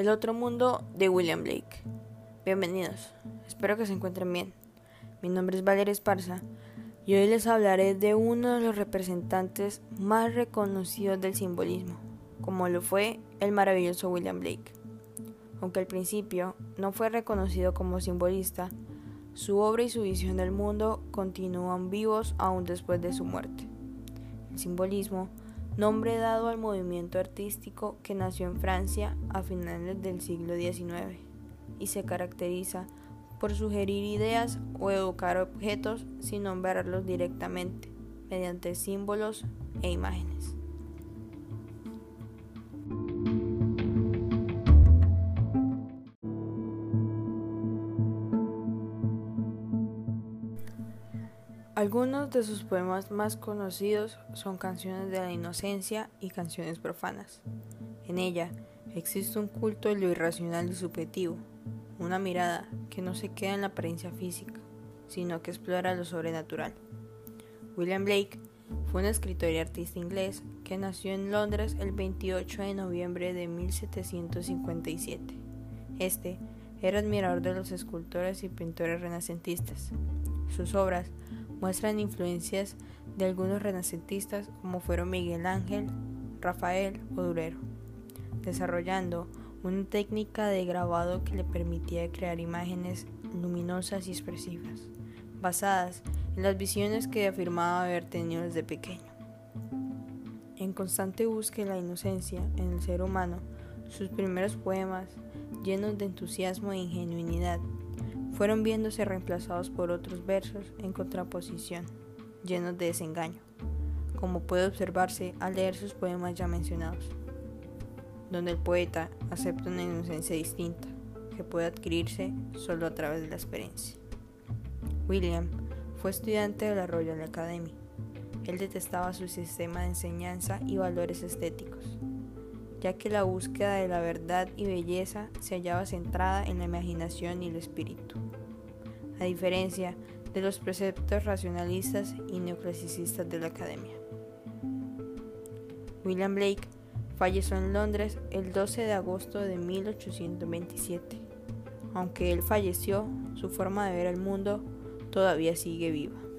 El otro mundo de William Blake. Bienvenidos, espero que se encuentren bien. Mi nombre es Valeria Esparza y hoy les hablaré de uno de los representantes más reconocidos del simbolismo, como lo fue el maravilloso William Blake. Aunque al principio no fue reconocido como simbolista, su obra y su visión del mundo continúan vivos aún después de su muerte. El simbolismo nombre dado al movimiento artístico que nació en Francia a finales del siglo XIX y se caracteriza por sugerir ideas o educar objetos sin nombrarlos directamente, mediante símbolos e imágenes. Algunos de sus poemas más conocidos son Canciones de la Inocencia y Canciones Profanas. En ella existe un culto de lo irracional y subjetivo, una mirada que no se queda en la apariencia física, sino que explora lo sobrenatural. William Blake fue un escritor y artista inglés que nació en Londres el 28 de noviembre de 1757. Este era admirador de los escultores y pintores renacentistas. Sus obras muestran influencias de algunos renacentistas como fueron Miguel Ángel, Rafael o Durero, desarrollando una técnica de grabado que le permitía crear imágenes luminosas y expresivas, basadas en las visiones que afirmaba haber tenido desde pequeño. En constante búsqueda de la inocencia en el ser humano, sus primeros poemas, llenos de entusiasmo e ingenuidad, fueron viéndose reemplazados por otros versos en contraposición, llenos de desengaño, como puede observarse al leer sus poemas ya mencionados, donde el poeta acepta una inocencia distinta, que puede adquirirse solo a través de la experiencia. William fue estudiante de la Royal Academy. Él detestaba su sistema de enseñanza y valores estéticos, ya que la búsqueda de la verdad y belleza se hallaba centrada en la imaginación y el espíritu, a diferencia de los preceptos racionalistas y neoclasicistas de la academia. William Blake falleció en Londres el 12 de agosto de 1827. Aunque él falleció, su forma de ver el mundo todavía sigue viva.